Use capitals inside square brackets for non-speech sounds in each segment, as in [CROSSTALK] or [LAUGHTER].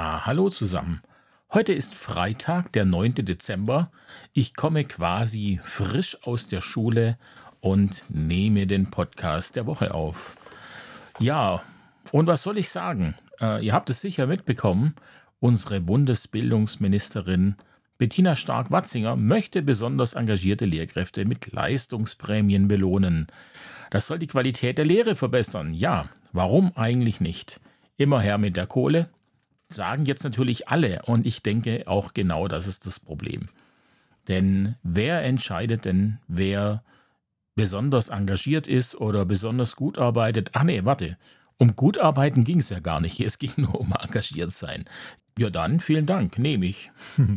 Ja, hallo zusammen. Heute ist Freitag, der 9. Dezember. Ich komme quasi frisch aus der Schule und nehme den Podcast der Woche auf. Ja, und was soll ich sagen? Äh, ihr habt es sicher mitbekommen, unsere Bundesbildungsministerin Bettina Stark-Watzinger möchte besonders engagierte Lehrkräfte mit Leistungsprämien belohnen. Das soll die Qualität der Lehre verbessern. Ja, warum eigentlich nicht? Immer her mit der Kohle, sagen jetzt natürlich alle und ich denke auch genau das ist das Problem. Denn wer entscheidet denn, wer besonders engagiert ist oder besonders gut arbeitet? Ach nee, warte. Um gut arbeiten ging es ja gar nicht. [LAUGHS] Es ging nur um engagiert sein. Ja, dann vielen Dank, nehme ich. [LAUGHS]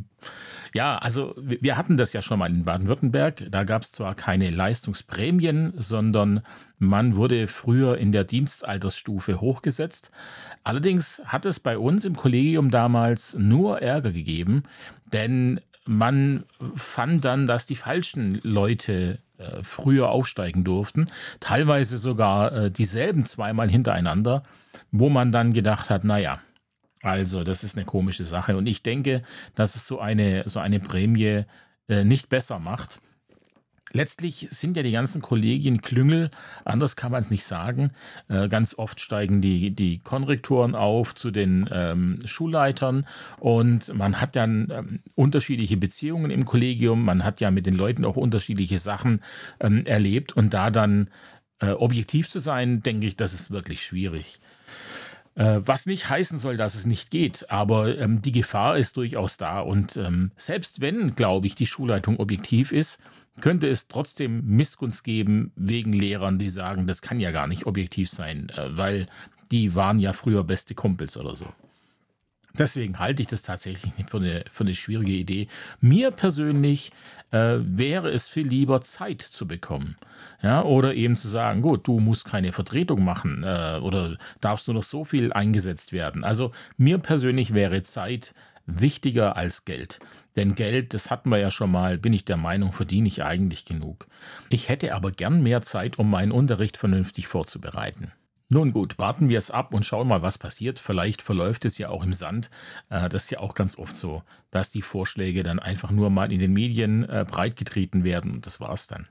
ja, also wir hatten das ja schon mal in Baden-Württemberg. Da gab es zwar keine Leistungsprämien, sondern man wurde früher in der Dienstaltersstufe hochgesetzt. Allerdings hat es bei uns im Kollegium damals nur Ärger gegeben, denn man fand dann, dass die falschen Leute äh, früher aufsteigen durften, teilweise sogar äh, dieselben zweimal hintereinander, wo man dann gedacht hat, naja, also, das ist eine komische Sache. Und ich denke, dass es so eine, so eine Prämie äh, nicht besser macht. Letztlich sind ja die ganzen Kollegien Klüngel, anders kann man es nicht sagen. Äh, ganz oft steigen die, die Konrektoren auf zu den ähm, Schulleitern und man hat dann ähm, unterschiedliche Beziehungen im Kollegium. Man hat ja mit den Leuten auch unterschiedliche Sachen ähm, erlebt und da dann äh, objektiv zu sein, denke ich, das ist wirklich schwierig. Äh, was nicht heißen soll, dass es nicht geht, aber ähm, die Gefahr ist durchaus da. Und ähm, selbst wenn, glaube ich, die Schulleitung objektiv ist, könnte es trotzdem Missgunst geben wegen Lehrern, die sagen, das kann ja gar nicht objektiv sein, äh, weil die waren ja früher beste Kumpels oder so. Deswegen halte ich das tatsächlich nicht für eine, für eine schwierige Idee. Mir persönlich äh, wäre es viel lieber, Zeit zu bekommen. Ja, oder eben zu sagen, gut, du musst keine Vertretung machen äh, oder darfst nur noch so viel eingesetzt werden. Also mir persönlich wäre Zeit wichtiger als Geld. Denn Geld, das hatten wir ja schon mal, bin ich der Meinung, verdiene ich eigentlich genug. Ich hätte aber gern mehr Zeit, um meinen Unterricht vernünftig vorzubereiten. Nun gut, warten wir es ab und schauen mal, was passiert. Vielleicht verläuft es ja auch im Sand. Äh, das ist ja auch ganz oft so, dass die Vorschläge dann einfach nur mal in den Medien äh, breitgetreten werden und das war's dann.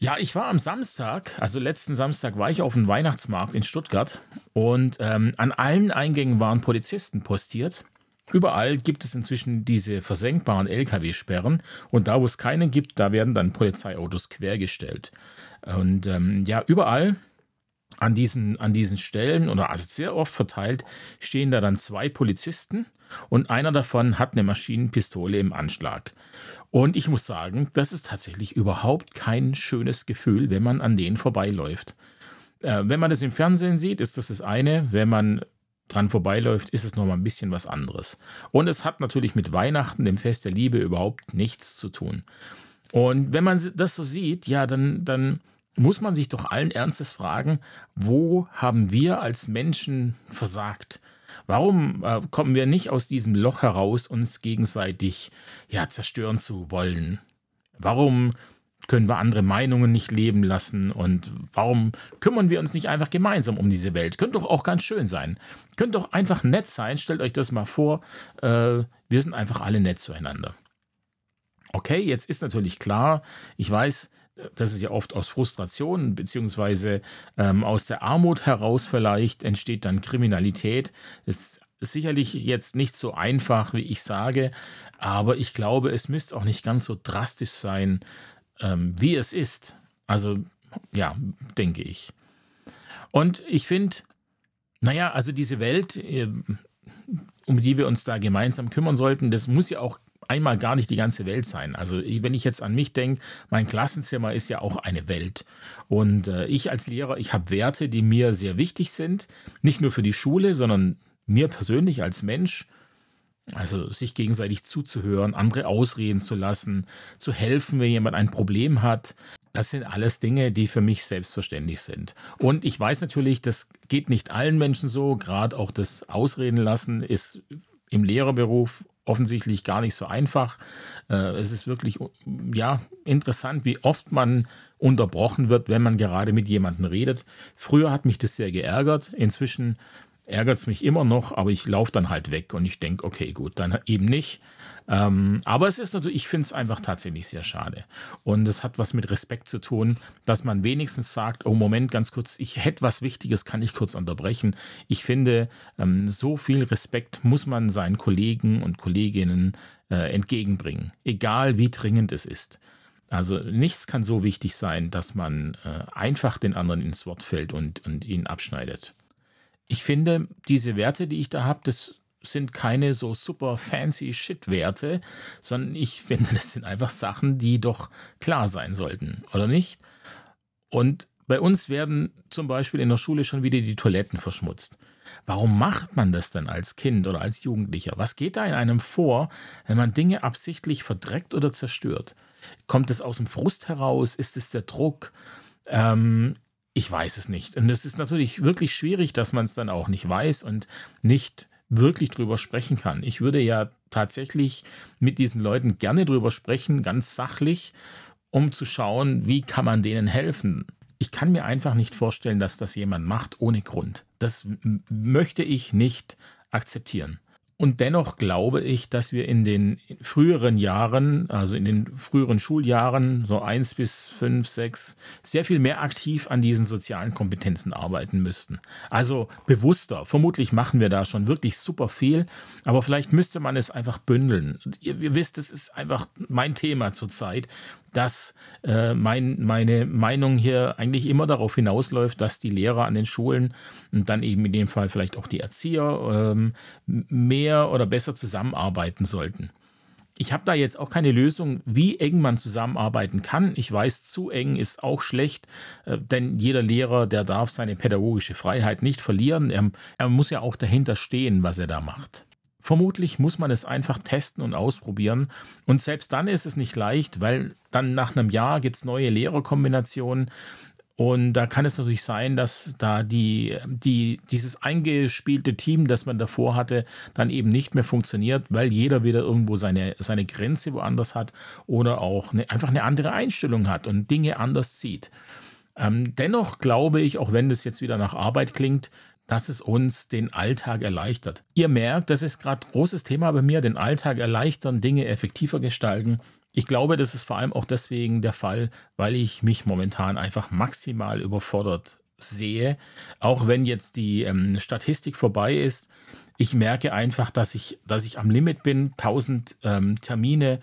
Ja, ich war am Samstag, also letzten Samstag war ich auf dem Weihnachtsmarkt in Stuttgart und ähm, an allen Eingängen waren Polizisten postiert. Überall gibt es inzwischen diese versenkbaren Lkw-Sperren und da, wo es keine gibt, da werden dann Polizeiautos quergestellt. Und ähm, ja, überall an diesen, an diesen Stellen oder also sehr oft verteilt stehen da dann zwei Polizisten und einer davon hat eine Maschinenpistole im Anschlag. Und ich muss sagen, das ist tatsächlich überhaupt kein schönes Gefühl, wenn man an denen vorbeiläuft. Äh, wenn man das im Fernsehen sieht, ist das das eine. Wenn man dran vorbeiläuft, ist es nochmal ein bisschen was anderes. Und es hat natürlich mit Weihnachten, dem Fest der Liebe, überhaupt nichts zu tun. Und wenn man das so sieht, ja, dann, dann muss man sich doch allen Ernstes fragen, wo haben wir als Menschen versagt? Warum äh, kommen wir nicht aus diesem Loch heraus, uns gegenseitig ja, zerstören zu wollen? Warum können wir andere Meinungen nicht leben lassen? Und warum kümmern wir uns nicht einfach gemeinsam um diese Welt? Könnte doch auch ganz schön sein. Könnte doch einfach nett sein. Stellt euch das mal vor. Äh, wir sind einfach alle nett zueinander. Okay, jetzt ist natürlich klar, ich weiß, das ist ja oft aus Frustration beziehungsweise ähm, aus der Armut heraus vielleicht entsteht dann Kriminalität. Das ist sicherlich jetzt nicht so einfach, wie ich sage, aber ich glaube, es müsste auch nicht ganz so drastisch sein, ähm, wie es ist. Also ja, denke ich. Und ich finde, naja, also diese Welt, äh, um die wir uns da gemeinsam kümmern sollten, das muss ja auch einmal gar nicht die ganze Welt sein. Also wenn ich jetzt an mich denke, mein Klassenzimmer ist ja auch eine Welt. Und äh, ich als Lehrer, ich habe Werte, die mir sehr wichtig sind. Nicht nur für die Schule, sondern mir persönlich als Mensch. Also sich gegenseitig zuzuhören, andere ausreden zu lassen, zu helfen, wenn jemand ein Problem hat. Das sind alles Dinge, die für mich selbstverständlich sind. Und ich weiß natürlich, das geht nicht allen Menschen so. Gerade auch das Ausreden lassen ist im Lehrerberuf offensichtlich gar nicht so einfach. Äh, es ist wirklich ja, interessant, wie oft man unterbrochen wird, wenn man gerade mit jemandem redet. Früher hat mich das sehr geärgert. Inzwischen ärgert es mich immer noch, aber ich laufe dann halt weg und ich denke, okay, gut, dann eben nicht. Ähm, aber es ist natürlich, ich finde es einfach tatsächlich sehr schade. Und es hat was mit Respekt zu tun, dass man wenigstens sagt, oh Moment, ganz kurz, ich hätte was Wichtiges, kann ich kurz unterbrechen. Ich finde, ähm, so viel Respekt muss man seinen Kollegen und Kolleginnen äh, entgegenbringen, egal wie dringend es ist. Also nichts kann so wichtig sein, dass man äh, einfach den anderen ins Wort fällt und, und ihn abschneidet ich finde, diese Werte, die ich da habe, das sind keine so super fancy Shit-Werte, sondern ich finde, das sind einfach Sachen, die doch klar sein sollten, oder nicht? Und bei uns werden zum Beispiel in der Schule schon wieder die Toiletten verschmutzt. Warum macht man das denn als Kind oder als Jugendlicher? Was geht da in einem vor, wenn man Dinge absichtlich verdreckt oder zerstört? Kommt es aus dem Frust heraus? Ist es der Druck? Ähm, ich weiß es nicht. Und es ist natürlich wirklich schwierig, dass man es dann auch nicht weiß und nicht wirklich drüber sprechen kann. Ich würde ja tatsächlich mit diesen Leuten gerne drüber sprechen, ganz sachlich, um zu schauen, wie kann man denen helfen. Ich kann mir einfach nicht vorstellen, dass das jemand macht ohne Grund. Das möchte ich nicht akzeptieren. Und dennoch glaube ich, dass wir in den früheren Jahren, also in den früheren Schuljahren, so eins bis fünf, sechs, sehr viel mehr aktiv an diesen sozialen Kompetenzen arbeiten müssten. Also bewusster. Vermutlich machen wir da schon wirklich super viel, aber vielleicht müsste man es einfach bündeln. Ihr, ihr wisst, es ist einfach mein Thema zurzeit dass äh, mein, meine Meinung hier eigentlich immer darauf hinausläuft, dass die Lehrer an den Schulen und dann eben in dem Fall vielleicht auch die Erzieher ähm, mehr oder besser zusammenarbeiten sollten. Ich habe da jetzt auch keine Lösung, wie eng man zusammenarbeiten kann. Ich weiß, zu eng ist auch schlecht, äh, denn jeder Lehrer, der darf seine pädagogische Freiheit nicht verlieren. Er, er muss ja auch dahinter stehen, was er da macht. Vermutlich muss man es einfach testen und ausprobieren. Und selbst dann ist es nicht leicht, weil dann nach einem Jahr gibt es neue Lehrerkombinationen. Und da kann es natürlich sein, dass da die, die, dieses eingespielte Team, das man davor hatte, dann eben nicht mehr funktioniert, weil jeder wieder irgendwo seine, seine Grenze woanders hat oder auch eine, einfach eine andere Einstellung hat und Dinge anders sieht. Ähm, dennoch glaube ich, auch wenn das jetzt wieder nach Arbeit klingt, dass es uns den Alltag erleichtert. Ihr merkt, das ist gerade großes Thema bei mir, den Alltag erleichtern, Dinge effektiver gestalten. Ich glaube, das ist vor allem auch deswegen der Fall, weil ich mich momentan einfach maximal überfordert sehe. Auch wenn jetzt die ähm, Statistik vorbei ist, ich merke einfach, dass ich, dass ich am Limit bin, 1000 ähm, Termine.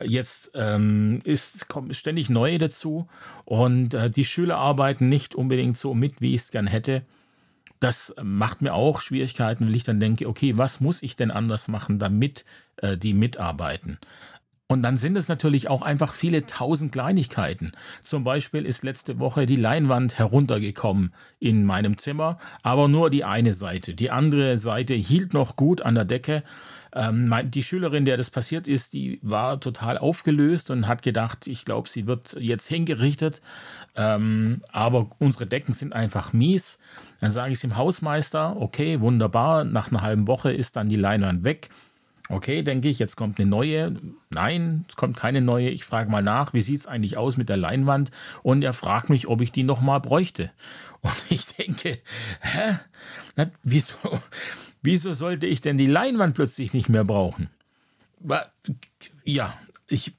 Jetzt ähm, ist, kommt ständig neue dazu und äh, die Schüler arbeiten nicht unbedingt so mit, wie ich es gern hätte. Das macht mir auch Schwierigkeiten, weil ich dann denke, okay, was muss ich denn anders machen, damit äh, die mitarbeiten? Und dann sind es natürlich auch einfach viele tausend Kleinigkeiten. Zum Beispiel ist letzte Woche die Leinwand heruntergekommen in meinem Zimmer, aber nur die eine Seite. Die andere Seite hielt noch gut an der Decke. Ähm, die Schülerin, der das passiert ist, die war total aufgelöst und hat gedacht, ich glaube, sie wird jetzt hingerichtet. Ähm, aber unsere Decken sind einfach mies. Dann sage ich es dem Hausmeister, okay, wunderbar. Nach einer halben Woche ist dann die Leinwand weg. Okay, denke ich, jetzt kommt eine neue. Nein, es kommt keine neue. Ich frage mal nach, wie sieht es eigentlich aus mit der Leinwand? Und er fragt mich, ob ich die nochmal bräuchte. Und [LAUGHS] ich denke, hä? Na, wieso, wieso sollte ich denn die Leinwand plötzlich nicht mehr brauchen? Ja, ich,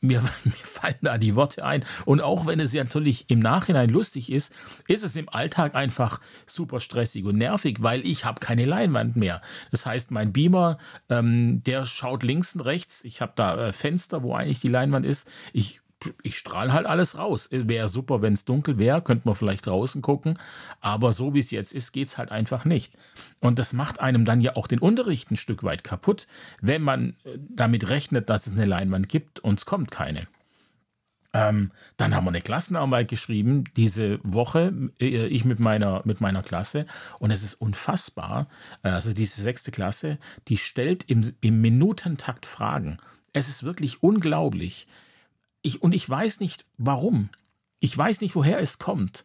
mir, [LAUGHS] mir fallen da die Worte ein. Und auch wenn es ja natürlich im Nachhinein lustig ist, ist es im Alltag einfach super stressig und nervig, weil ich habe keine Leinwand mehr. Das heißt, mein Beamer, ähm, der schaut links und rechts. Ich habe da äh, Fenster, wo eigentlich die Leinwand ist. Ich ich strahle halt alles raus. Wäre super, wenn es dunkel wäre, könnte man vielleicht draußen gucken. Aber so wie es jetzt ist, geht es halt einfach nicht. Und das macht einem dann ja auch den Unterricht ein Stück weit kaputt, wenn man äh, damit rechnet, dass es eine Leinwand gibt und es kommt keine. Ähm, dann haben wir eine Klassenarbeit geschrieben, diese Woche, äh, ich mit meiner, mit meiner Klasse. Und es ist unfassbar. Also diese sechste Klasse, die stellt im, im Minutentakt Fragen. Es ist wirklich unglaublich ich, und ich weiß nicht warum. Ich weiß nicht, woher es kommt.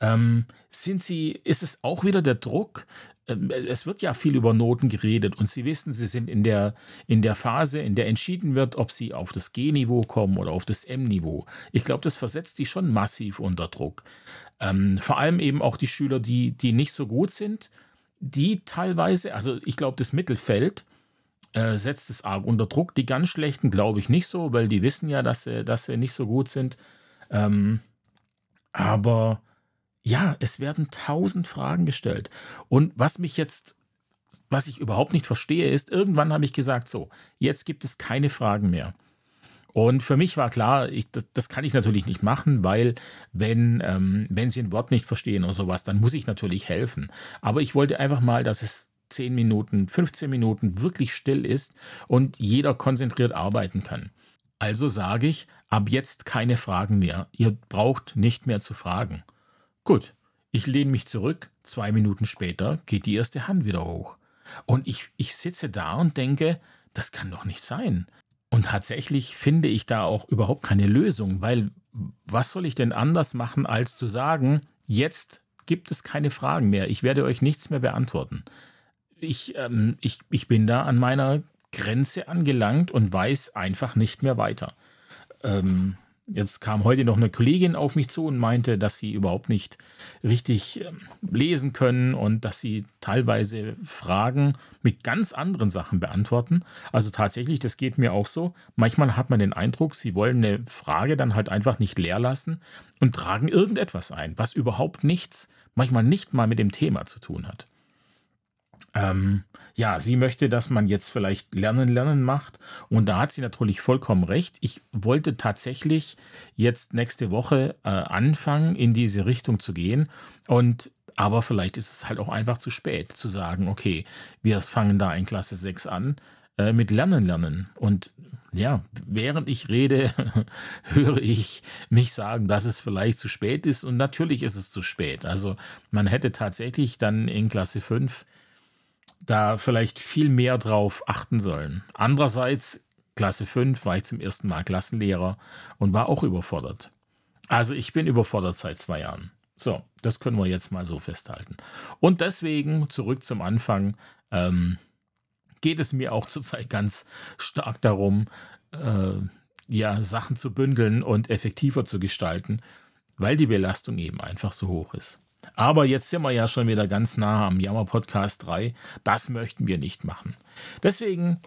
Ähm, sind Sie, ist es auch wieder der Druck? Ähm, es wird ja viel über Noten geredet und Sie wissen, Sie sind in der, in der Phase, in der entschieden wird, ob Sie auf das G-Niveau kommen oder auf das M-Niveau. Ich glaube, das versetzt Sie schon massiv unter Druck. Ähm, vor allem eben auch die Schüler, die, die nicht so gut sind, die teilweise, also ich glaube, das Mittelfeld äh, setzt es arg unter Druck. Die ganz schlechten glaube ich nicht so, weil die wissen ja, dass sie, dass sie nicht so gut sind. Ähm, aber ja, es werden tausend Fragen gestellt. Und was mich jetzt, was ich überhaupt nicht verstehe, ist, irgendwann habe ich gesagt, so, jetzt gibt es keine Fragen mehr. Und für mich war klar, ich, das, das, kann ich natürlich nicht machen, weil wenn, ähm, wenn sie ein Wort nicht verstehen oder sowas, dann muss ich natürlich helfen. Aber ich wollte einfach mal, dass es 10 Minuten, 15 Minuten wirklich still ist und jeder konzentriert arbeiten kann. Also sage ich, ab jetzt keine Fragen mehr. Ihr braucht nicht mehr zu fragen. Gut, ich lehne mich zurück. Zwei Minuten später geht die erste Hand wieder hoch. Und ich, ich sitze da und denke, das kann doch nicht sein. Und tatsächlich finde ich da auch überhaupt keine Lösung, weil was soll ich denn anders machen, als zu sagen, jetzt gibt es keine Fragen mehr, ich werde euch nichts mehr beantworten. Ich, ähm, ich, ich bin da an meiner Grenze angelangt und weiß einfach nicht mehr weiter. Ähm, Jetzt kam heute noch eine Kollegin auf mich zu und meinte, dass sie überhaupt nicht richtig ähm, lesen können und dass sie teilweise Fragen mit ganz anderen Sachen beantworten. Also tatsächlich, das geht mir auch so. Manchmal hat man den Eindruck, sie wollen eine Frage dann halt einfach nicht leer lassen und tragen irgendetwas ein, was überhaupt nichts, manchmal nicht mal mit dem Thema zu tun hat. Ähm, ja, sie möchte, dass man jetzt vielleicht Lernen, Lernen macht. Und da hat sie natürlich vollkommen recht. Ich wollte tatsächlich jetzt nächste Woche äh, anfangen, in diese Richtung zu gehen. Und aber vielleicht ist es halt auch einfach zu spät zu sagen, okay, wir fangen da in Klasse 6 an äh, mit Lernen, Lernen. Und ja, während ich rede, [LAUGHS] höre ich mich sagen, dass es vielleicht zu spät ist. Und natürlich ist es zu spät. Also man hätte tatsächlich dann in Klasse 5 da vielleicht viel mehr drauf achten sollen. Andererseits, Klasse 5 war ich zum ersten Mal Klassenlehrer und war auch überfordert. Also ich bin überfordert seit zwei Jahren. So, das können wir jetzt mal so festhalten. Und deswegen, zurück zum Anfang, ähm, geht es mir auch [LAUGHS] zurzeit ganz stark darum, äh, ja, Sachen zu bündeln und effektiver zu gestalten, weil die Belastung eben einfach so hoch ist. Aber jetzt sind wir ja schon wieder ganz nah am Jammer Podcast 3. Das möchten wir nicht machen. Deswegen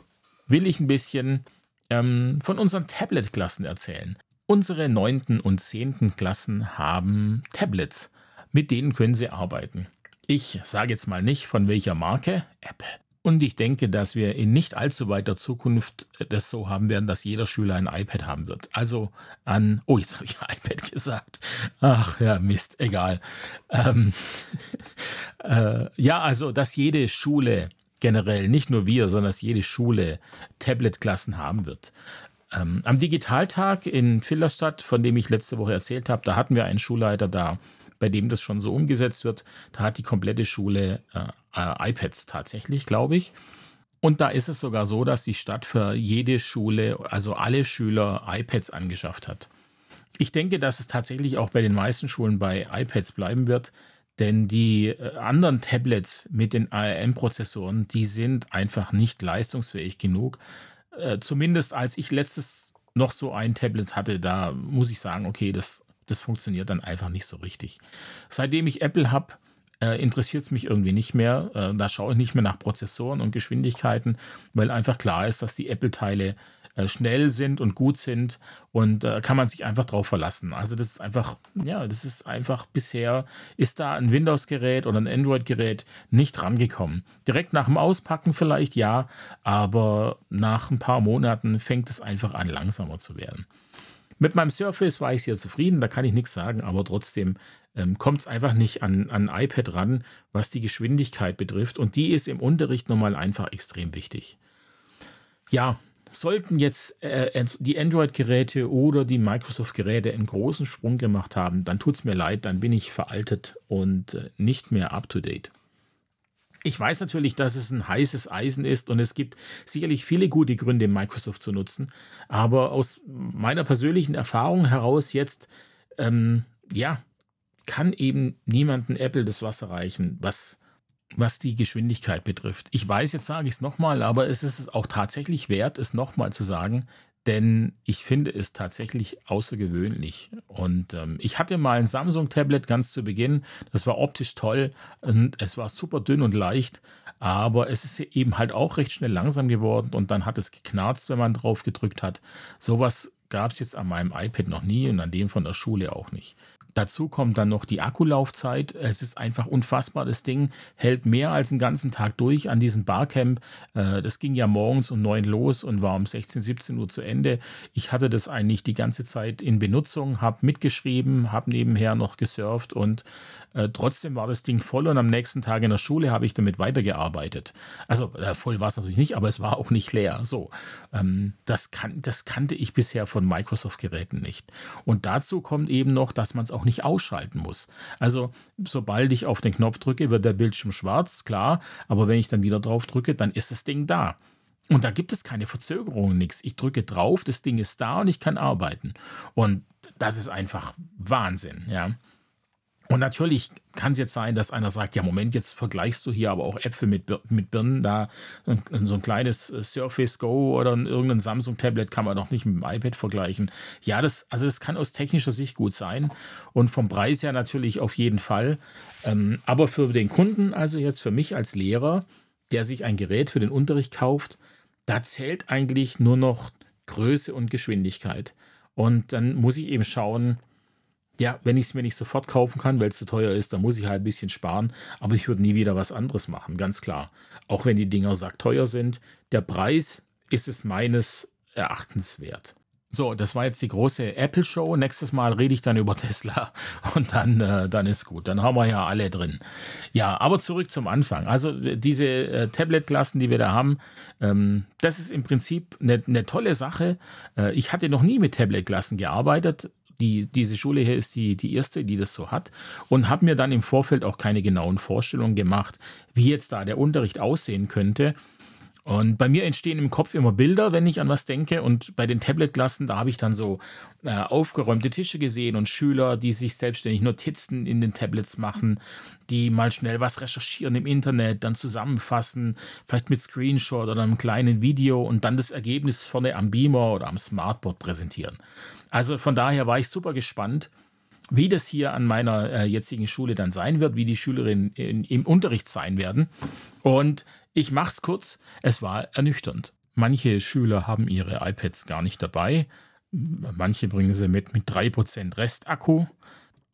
will ich ein bisschen ähm, von unseren Tablet-Klassen erzählen. Unsere neunten und zehnten Klassen haben Tablets. Mit denen können sie arbeiten. Ich sage jetzt mal nicht von welcher Marke, Apple. Und ich denke, dass wir in nicht allzu weiter Zukunft das so haben werden, dass jeder Schüler ein iPad haben wird. Also an, oh, jetzt habe ich iPad [LAUGHS] gesagt. Ach ja, Mist, egal. Ähm, [LAUGHS] äh, ja, also, dass jede Schule generell, nicht nur wir, sondern dass jede Schule Tablet-Klassen haben wird. Ähm, am Digitaltag in Filderstadt, von dem ich letzte Woche erzählt habe, da hatten wir einen Schulleiter da, bei dem das schon so umgesetzt wird. Da hat die komplette Schule äh, äh, iPads tatsächlich, glaube ich. Und da ist es sogar so, dass die Stadt für jede Schule, also alle Schüler, iPads angeschafft hat. Ich denke, dass es tatsächlich auch bei den meisten Schulen bei iPads bleiben wird, denn die äh, anderen Tablets mit den ARM-Prozessoren, die sind einfach nicht leistungsfähig genug. Äh, zumindest als ich letztes noch so ein Tablet hatte, da muss ich sagen, okay, das, das funktioniert dann einfach nicht so richtig. Seitdem ich Apple habe, äh, interessiert es mich irgendwie nicht mehr. Äh, da schaue ich nicht mehr nach Prozessoren und Geschwindigkeiten, weil einfach klar ist, dass die Apple-Teile äh, schnell sind und gut sind und kann man sich einfach drauf verlassen. Also das ist einfach, ja, das ist einfach bisher ist da ein Windows-Gerät oder ein Android-Gerät nicht rangekommen. Direkt nach dem Auspacken vielleicht ja, aber nach ein paar Monaten fängt es einfach an langsamer zu werden. Mit meinem Surface war ich sehr zufrieden, da kann ich nichts sagen, aber trotzdem ähm, kommt es einfach nicht an, an iPad ran, was die Geschwindigkeit betrifft. Und die ist im Unterricht nochmal einfach extrem wichtig. Ja, sollten jetzt äh, die Android-Geräte oder die Microsoft-Geräte einen großen Sprung gemacht haben, dann tut es mir leid, dann bin ich veraltet und äh, nicht mehr up-to-date. Ich weiß natürlich, dass es ein heißes Eisen ist und es gibt sicherlich viele gute Gründe, Microsoft zu nutzen. Aber aus meiner persönlichen Erfahrung heraus jetzt, ähm, ja, kann eben niemanden Apple das Wasser reichen, was, was die Geschwindigkeit betrifft. Ich weiß, jetzt sage ich es nochmal, aber es ist auch tatsächlich wert, es nochmal zu sagen. Denn ich finde es tatsächlich außergewöhnlich. Und ähm, ich hatte mal ein Samsung-Tablet ganz zu Beginn. Das war optisch toll und es war super dünn und leicht, aber es ist eben halt auch recht schnell langsam geworden und dann hat es geknarzt, wenn man drauf gedrückt hat. Sowas gab es jetzt an meinem iPad noch nie und an dem von der Schule auch nicht. Dazu kommt dann noch die Akkulaufzeit. Es ist einfach unfassbar. Das Ding hält mehr als einen ganzen Tag durch an diesem Barcamp. Äh, das ging ja morgens um 9 los und war um 16, 17 Uhr zu Ende. Ich hatte das eigentlich die ganze Zeit in Benutzung, habe mitgeschrieben, habe nebenher noch gesurft und äh, trotzdem war das Ding voll und am nächsten Tag in der Schule habe ich damit weitergearbeitet. Also äh, voll war es natürlich nicht, aber es war auch nicht leer. So, ähm, das, kann, das kannte ich bisher von Microsoft-Geräten nicht. Und dazu kommt eben noch, dass man es auch nicht ausschalten muss. Also sobald ich auf den Knopf drücke, wird der Bildschirm schwarz, klar, aber wenn ich dann wieder drauf drücke, dann ist das Ding da. Und da gibt es keine Verzögerung, nichts. Ich drücke drauf, das Ding ist da und ich kann arbeiten. Und das ist einfach Wahnsinn, ja. Und natürlich kann es jetzt sein, dass einer sagt, ja Moment, jetzt vergleichst du hier aber auch Äpfel mit, mit Birnen, da so ein kleines äh, Surface Go oder irgendein Samsung-Tablet kann man doch nicht mit dem iPad vergleichen. Ja, das, also das kann aus technischer Sicht gut sein und vom Preis her natürlich auf jeden Fall. Ähm, aber für den Kunden, also jetzt für mich als Lehrer, der sich ein Gerät für den Unterricht kauft, da zählt eigentlich nur noch Größe und Geschwindigkeit. Und dann muss ich eben schauen, ja, wenn ich es mir nicht sofort kaufen kann, weil es zu teuer ist, dann muss ich halt ein bisschen sparen. Aber ich würde nie wieder was anderes machen, ganz klar. Auch wenn die Dinger teuer sind. Der Preis ist es meines Erachtens wert. So, das war jetzt die große Apple-Show. Nächstes Mal rede ich dann über [LAUGHS] Tesla und dann, äh, dann ist gut. Dann haben wir ja alle drin. Ja, aber zurück zum Anfang. Also diese äh, Tablet-Klassen, die wir da haben, ähm, das ist im Prinzip eine, eine tolle Sache. Äh, ich hatte noch nie mit Tablet-Klassen gearbeitet die, diese Schule hier ist die, die erste, die das so hat. Und habe mir dann im Vorfeld auch keine genauen Vorstellungen gemacht, wie jetzt da der Unterricht aussehen könnte. Und bei mir entstehen im Kopf immer Bilder, wenn ich an was denke. Und bei den Tablet-Klassen, da habe ich dann so äh, aufgeräumte Tische gesehen und Schüler, die sich selbstständig Notizen in den Tablets machen, die mal schnell was recherchieren im Internet, dann zusammenfassen, vielleicht mit Screenshot oder einem kleinen Video und dann das Ergebnis vorne am Beamer oder am Smartboard präsentieren. Also von daher war ich super gespannt, wie das hier an meiner äh, jetzigen Schule dann sein wird, wie die Schülerinnen in, im Unterricht sein werden. Und ich mache es kurz, es war ernüchternd. Manche Schüler haben ihre iPads gar nicht dabei, manche bringen sie mit mit 3% Restakku.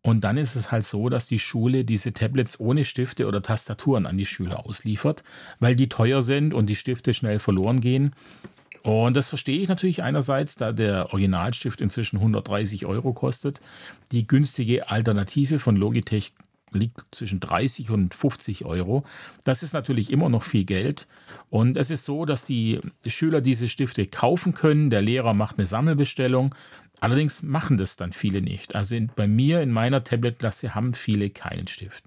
Und dann ist es halt so, dass die Schule diese Tablets ohne Stifte oder Tastaturen an die Schüler ausliefert, weil die teuer sind und die Stifte schnell verloren gehen. Und das verstehe ich natürlich einerseits, da der Originalstift inzwischen 130 Euro kostet. Die günstige Alternative von Logitech liegt zwischen 30 und 50 Euro. Das ist natürlich immer noch viel Geld. Und es ist so, dass die Schüler diese Stifte kaufen können. Der Lehrer macht eine Sammelbestellung. Allerdings machen das dann viele nicht. Also bei mir in meiner Tablet-Klasse haben viele keinen Stift.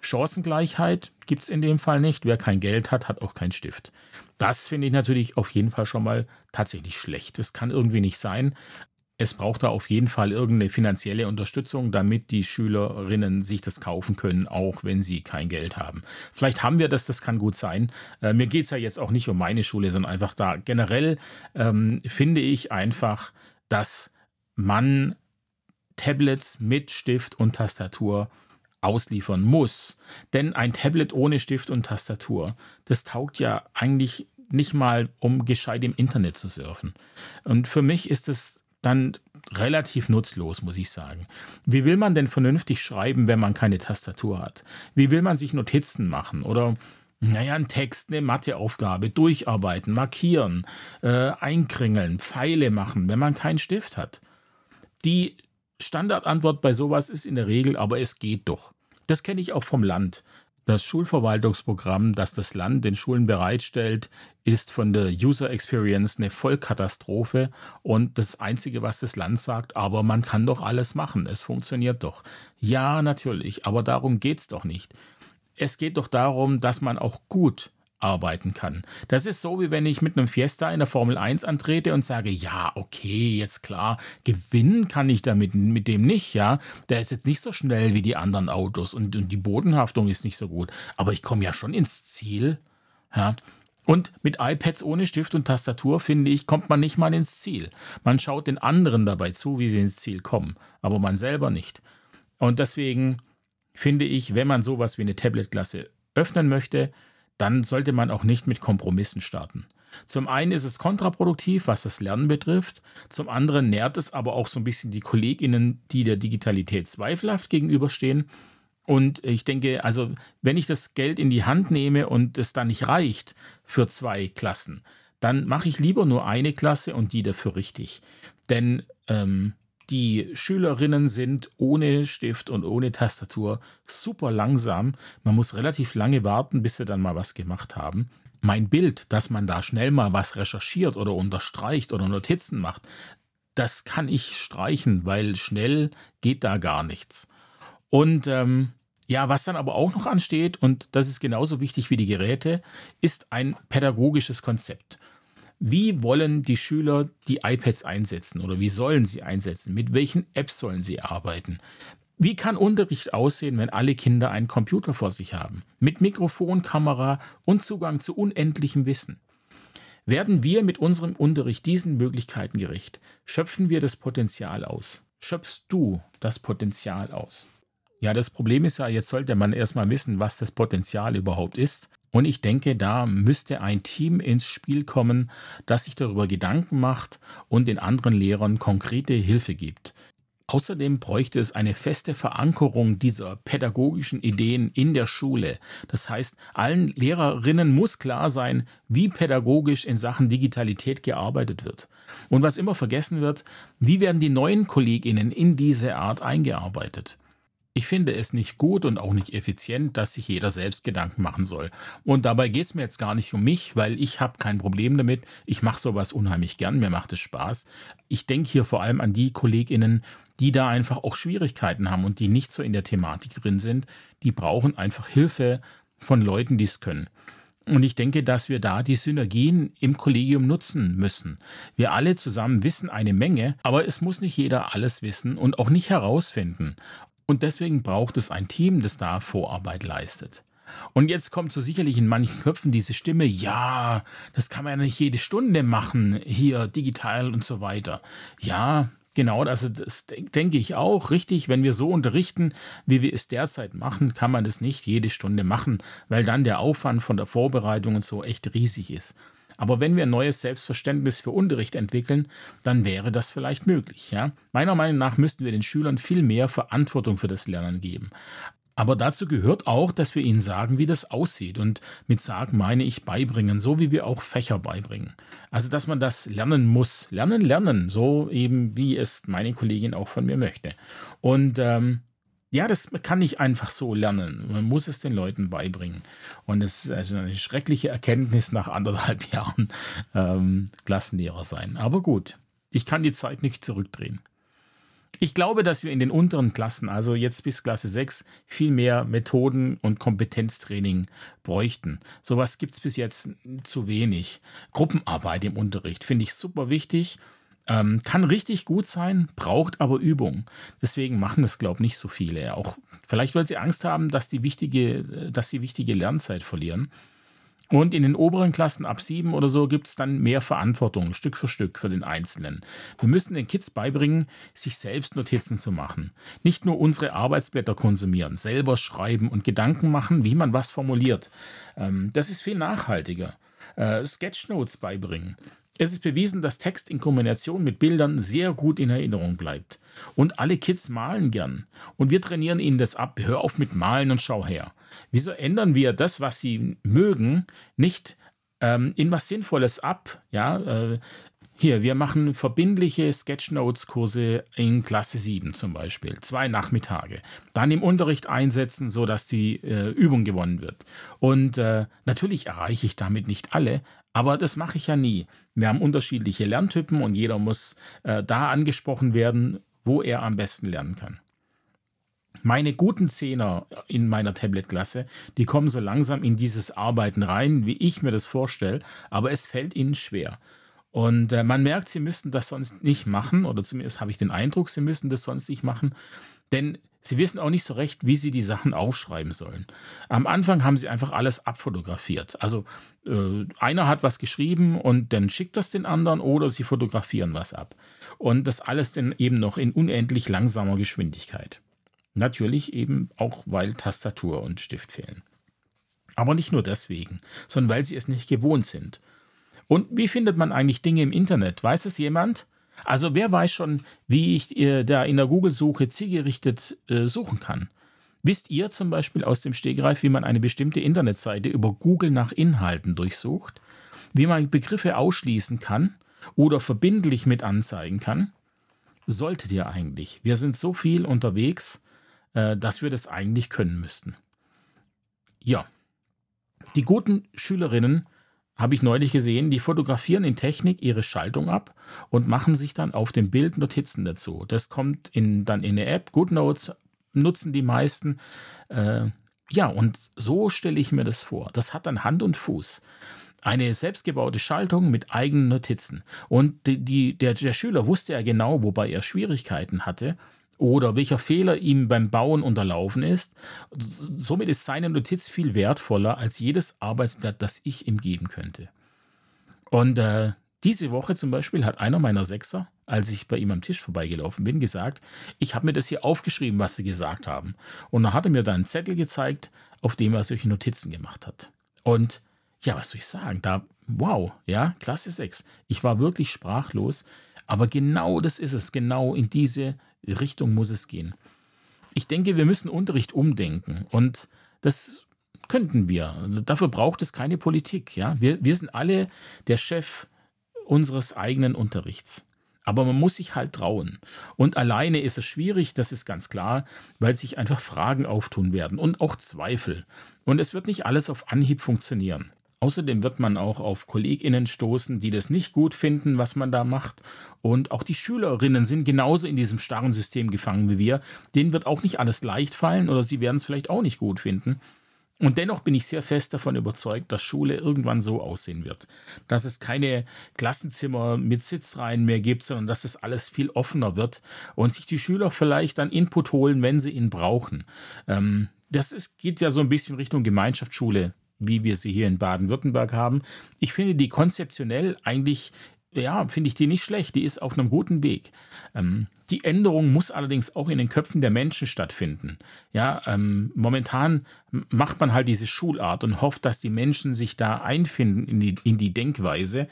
Chancengleichheit gibt es in dem Fall nicht. Wer kein Geld hat, hat auch keinen Stift. Das finde ich natürlich auf jeden Fall schon mal tatsächlich schlecht. Das kann irgendwie nicht sein. Es braucht da auf jeden Fall irgendeine finanzielle Unterstützung, damit die Schülerinnen sich das kaufen können, auch wenn sie kein Geld haben. Vielleicht haben wir das, das kann gut sein. Äh, mir geht es ja jetzt auch nicht um meine Schule, sondern einfach da. Generell ähm, finde ich einfach, dass man Tablets mit Stift und Tastatur ausliefern muss. Denn ein Tablet ohne Stift und Tastatur, das taugt ja eigentlich nicht mal, um gescheit im Internet zu surfen. Und für mich ist es dann relativ nutzlos, muss ich sagen. Wie will man denn vernünftig schreiben, wenn man keine Tastatur hat? Wie will man sich Notizen machen oder naja, ein Text, eine Matheaufgabe, durcharbeiten, markieren, äh, einkringeln, Pfeile machen, wenn man keinen Stift hat? Die Standardantwort bei sowas ist in der Regel, aber es geht doch. Das kenne ich auch vom Land. Das Schulverwaltungsprogramm, das das Land den Schulen bereitstellt, ist von der User Experience eine Vollkatastrophe und das Einzige, was das Land sagt, aber man kann doch alles machen, es funktioniert doch. Ja, natürlich, aber darum geht es doch nicht. Es geht doch darum, dass man auch gut arbeiten kann. Das ist so, wie wenn ich mit einem Fiesta in der Formel 1 antrete und sage, ja, okay, jetzt klar, gewinnen kann ich damit mit dem nicht, ja. Der ist jetzt nicht so schnell wie die anderen Autos und, und die Bodenhaftung ist nicht so gut, aber ich komme ja schon ins Ziel, ja. Und mit iPads ohne Stift und Tastatur, finde ich, kommt man nicht mal ins Ziel. Man schaut den anderen dabei zu, wie sie ins Ziel kommen, aber man selber nicht. Und deswegen finde ich, wenn man sowas wie eine Tablet-Klasse öffnen möchte, dann sollte man auch nicht mit Kompromissen starten. Zum einen ist es kontraproduktiv, was das Lernen betrifft. Zum anderen nährt es aber auch so ein bisschen die KollegInnen, die der Digitalität zweifelhaft gegenüberstehen. Und ich denke, also wenn ich das Geld in die Hand nehme und es dann nicht reicht für zwei Klassen, dann mache ich lieber nur eine Klasse und die dafür richtig. Denn ähm, die Schülerinnen sind ohne Stift und ohne Tastatur super langsam. Man muss relativ lange warten, bis sie dann mal was gemacht haben. Mein Bild, dass man da schnell mal was recherchiert oder unterstreicht oder Notizen macht, das kann ich streichen, weil schnell geht da gar nichts. Und ähm, ja, was dann aber auch noch ansteht, und das ist genauso wichtig wie die Geräte, ist ein pädagogisches Konzept. Wie wollen die Schüler die iPads einsetzen oder wie sollen sie einsetzen? Mit welchen Apps sollen sie arbeiten? Wie kann Unterricht aussehen, wenn alle Kinder einen Computer vor sich haben? Mit Mikrofon, Kamera und Zugang zu unendlichem Wissen. Werden wir mit unserem Unterricht diesen Möglichkeiten gerecht? Schöpfen wir das Potenzial aus? Schöpfst du das Potenzial aus? Ja, das Problem ist ja, jetzt sollte man erstmal wissen, was das Potenzial überhaupt ist. Und ich denke, da müsste ein Team ins Spiel kommen, das sich darüber Gedanken macht und den anderen Lehrern konkrete Hilfe gibt. Außerdem bräuchte es eine feste Verankerung dieser pädagogischen Ideen in der Schule. Das heißt, allen Lehrerinnen muss klar sein, wie pädagogisch in Sachen Digitalität gearbeitet wird. Und was immer vergessen wird, wie werden die neuen Kolleginnen in diese Art eingearbeitet. Ich finde es nicht gut und auch nicht effizient, dass sich jeder selbst Gedanken machen soll. Und dabei geht es mir jetzt gar nicht um mich, weil ich habe kein Problem damit. Ich mache sowas unheimlich gern, mir macht es Spaß. Ich denke hier vor allem an die Kolleginnen, die da einfach auch Schwierigkeiten haben und die nicht so in der Thematik drin sind. Die brauchen einfach Hilfe von Leuten, die es können. Und ich denke, dass wir da die Synergien im Kollegium nutzen müssen. Wir alle zusammen wissen eine Menge, aber es muss nicht jeder alles wissen und auch nicht herausfinden. Und deswegen braucht es ein Team, das da Vorarbeit leistet. Und jetzt kommt so sicherlich in manchen Köpfen diese Stimme, ja, das kann man ja nicht jede Stunde machen, hier digital und so weiter. Ja, genau, also das denke ich auch. Richtig, wenn wir so unterrichten, wie wir es derzeit machen, kann man das nicht jede Stunde machen, weil dann der Aufwand von der Vorbereitung und so echt riesig ist. Aber wenn wir ein neues Selbstverständnis für Unterricht entwickeln, dann wäre das vielleicht möglich. Ja? Meiner Meinung nach müssten wir den Schülern viel mehr Verantwortung für das Lernen geben. Aber dazu gehört auch, dass wir ihnen sagen, wie das aussieht. Und mit sagen meine ich beibringen, so wie wir auch Fächer beibringen. Also, dass man das lernen muss. Lernen, lernen, so eben wie es meine Kollegin auch von mir möchte. Und ähm, ja, das kann ich einfach so lernen. Man muss es den Leuten beibringen. Und es ist also eine schreckliche Erkenntnis nach anderthalb [LAUGHS] Jahren ähm, Klassenlehrer sein. Aber gut, ich kann die Zeit nicht zurückdrehen. Ich glaube, dass wir in den unteren Klassen, also jetzt bis Klasse 6, viel mehr Methoden und Kompetenztraining bräuchten. Sowas gibt es bis jetzt zu wenig. Gruppenarbeit im Unterricht finde ich super wichtig ähm, kann richtig gut sein, braucht aber Übung. Deswegen machen das, glaube ich, nicht so viele. Auch vielleicht, weil sie Angst haben, dass, die wichtige, dass sie wichtige Lernzeit verlieren. Und in den oberen Klassen ab sieben oder so gibt es dann mehr Verantwortung, Stück für Stück für den Einzelnen. Wir müssen den Kids beibringen, sich selbst Notizen zu machen. Nicht nur unsere Arbeitsblätter konsumieren, selber schreiben und Gedanken machen, wie man was formuliert. Ähm, das ist viel nachhaltiger. Äh, Sketchnotes beibringen. Es ist bewiesen, dass Text in Kombination mit Bildern sehr gut in Erinnerung bleibt. Und alle Kids malen gern. Und wir trainieren ihnen das ab. Hör auf mit Malen und schau her. Wieso ändern wir das, was sie mögen, nicht ähm, in was Sinnvolles ab? Ja, äh, hier, wir machen verbindliche Sketchnotes-Kurse in Klasse 7 zum Beispiel, zwei Nachmittage. Dann im Unterricht einsetzen, sodass die äh, Übung gewonnen wird. Und äh, natürlich erreiche ich damit nicht alle, aber das mache ich ja nie. Wir haben unterschiedliche Lerntypen und jeder muss äh, da angesprochen werden, wo er am besten lernen kann. Meine guten Zehner in meiner Tablet-Klasse, die kommen so langsam in dieses Arbeiten rein, wie ich mir das vorstelle, aber es fällt ihnen schwer. Und äh, man merkt, sie müssten das sonst nicht machen, oder zumindest habe ich den Eindruck, sie müssten das sonst nicht machen, denn Sie wissen auch nicht so recht, wie sie die Sachen aufschreiben sollen. Am Anfang haben sie einfach alles abfotografiert. Also äh, einer hat was geschrieben und dann schickt das den anderen oder sie fotografieren was ab. Und das alles dann eben noch in unendlich langsamer Geschwindigkeit. Natürlich eben auch, weil Tastatur und Stift fehlen. Aber nicht nur deswegen, sondern weil sie es nicht gewohnt sind. Und wie findet man eigentlich Dinge im Internet? Weiß es jemand? Also wer weiß schon, wie ich äh, da in der Google-Suche zielgerichtet äh, suchen kann? Wisst ihr zum Beispiel aus dem Stegreif, wie man eine bestimmte Internetseite über Google nach Inhalten durchsucht? Wie man Begriffe ausschließen kann oder verbindlich mit anzeigen kann? Solltet ihr eigentlich. Wir sind so viel unterwegs, äh, dass wir das eigentlich können müssten. Ja, die guten Schülerinnen habe ich neulich gesehen, die fotografieren in Technik ihre Schaltung ab und machen sich dann auf dem Bild Notizen dazu. Das kommt in, dann in eine App, GoodNotes nutzen die meisten. Äh, ja, und so stelle ich mir das vor. Das hat dann Hand und Fuß. Eine selbstgebaute Schaltung mit eigenen Notizen. Und die, die, der, der Schüler wusste ja genau, wobei er Schwierigkeiten hatte oder welcher Fehler ihm beim Bauen unterlaufen ist. Somit ist seine Notiz viel wertvoller als jedes Arbeitsblatt, das ich ihm geben könnte. Und äh, diese Woche zum Beispiel hat einer meiner Sechser, als ich bei ihm am Tisch vorbeigelaufen bin, gesagt, ich habe mir das hier aufgeschrieben, was sie gesagt haben. Und dann hat er mir da einen Zettel gezeigt, auf dem er solche Notizen gemacht hat. Und ja, was soll ich sagen? Da, wow, ja, Klasse 6. Ich war wirklich sprachlos. Aber genau das ist es, genau in diese Richtung muss es gehen. Ich denke, wir müssen Unterricht umdenken und das könnten wir. Dafür braucht es keine Politik. Ja? Wir, wir sind alle der Chef unseres eigenen Unterrichts. Aber man muss sich halt trauen. Und alleine ist es schwierig, das ist ganz klar, weil sich einfach Fragen auftun werden und auch Zweifel. Und es wird nicht alles auf Anhieb funktionieren. Außerdem wird man auch auf KollegInnen stoßen, die das nicht gut finden, was man da macht. Und auch die Schülerinnen sind genauso in diesem starren System gefangen wie wir. Denen wird auch nicht alles leicht fallen oder sie werden es vielleicht auch nicht gut finden. Und dennoch bin ich sehr fest davon überzeugt, dass Schule irgendwann so aussehen wird. Dass es keine Klassenzimmer mit Sitzreihen mehr gibt, sondern dass es alles viel offener wird und sich die Schüler vielleicht dann Input holen, wenn sie ihn brauchen. Ähm, das ist, geht ja so ein bisschen Richtung Gemeinschaftsschule wie wir sie hier in Baden-Württemberg haben. Ich finde die konzeptionell eigentlich ja, finde ich die nicht schlecht. Die ist auf einem guten Weg. Ähm, die Änderung muss allerdings auch in den Köpfen der Menschen stattfinden. Ja, ähm, momentan macht man halt diese Schulart und hofft, dass die Menschen sich da einfinden in die, in die Denkweise.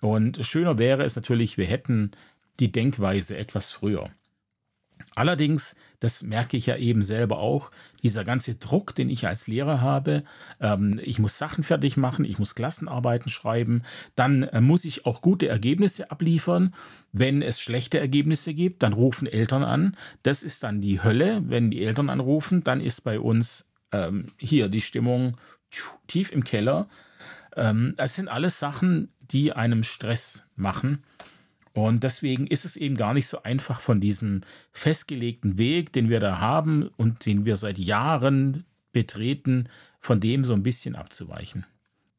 Und schöner wäre es natürlich, wir hätten die Denkweise etwas früher. Allerdings, das merke ich ja eben selber auch, dieser ganze Druck, den ich als Lehrer habe, ähm, ich muss Sachen fertig machen, ich muss Klassenarbeiten schreiben, dann äh, muss ich auch gute Ergebnisse abliefern. Wenn es schlechte Ergebnisse gibt, dann rufen Eltern an. Das ist dann die Hölle. Wenn die Eltern anrufen, dann ist bei uns ähm, hier die Stimmung tief im Keller. Ähm, das sind alles Sachen, die einem Stress machen. Und deswegen ist es eben gar nicht so einfach von diesem festgelegten Weg, den wir da haben und den wir seit Jahren betreten, von dem so ein bisschen abzuweichen.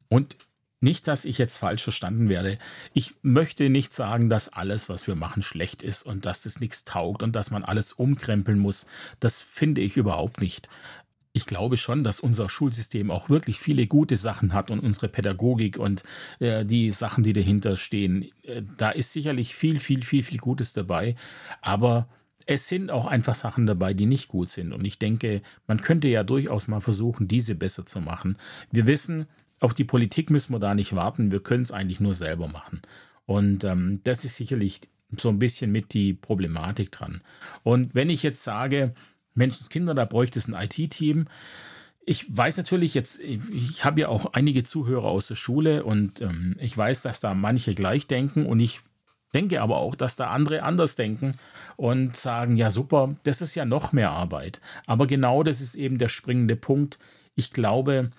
Und nicht, dass ich jetzt falsch verstanden werde. Ich möchte nicht sagen, dass alles, was wir machen, schlecht ist und dass es nichts taugt und dass man alles umkrempeln muss. Das finde ich überhaupt nicht ich glaube schon, dass unser Schulsystem auch wirklich viele gute Sachen hat und unsere Pädagogik und äh, die Sachen, die dahinter stehen. Äh, da ist sicherlich viel, viel, viel, viel Gutes dabei. Aber es sind auch einfach Sachen dabei, die nicht gut sind. Und ich denke, man könnte ja durchaus mal versuchen, diese besser zu machen. Wir wissen, auf die Politik müssen wir da nicht warten. Wir können es eigentlich nur selber machen. Und ähm, das ist sicherlich so ein bisschen mit die Problematik dran. Und wenn ich jetzt sage, Menschenskinder, da bräuchte es ein IT-Team. Ich weiß natürlich jetzt, ich habe ja auch einige Zuhörer aus der Schule und ähm, ich weiß, dass da manche gleich denken und ich denke aber auch, dass da andere anders denken und sagen, ja super, das ist ja noch mehr Arbeit. Aber genau das ist eben der springende Punkt. Ich glaube,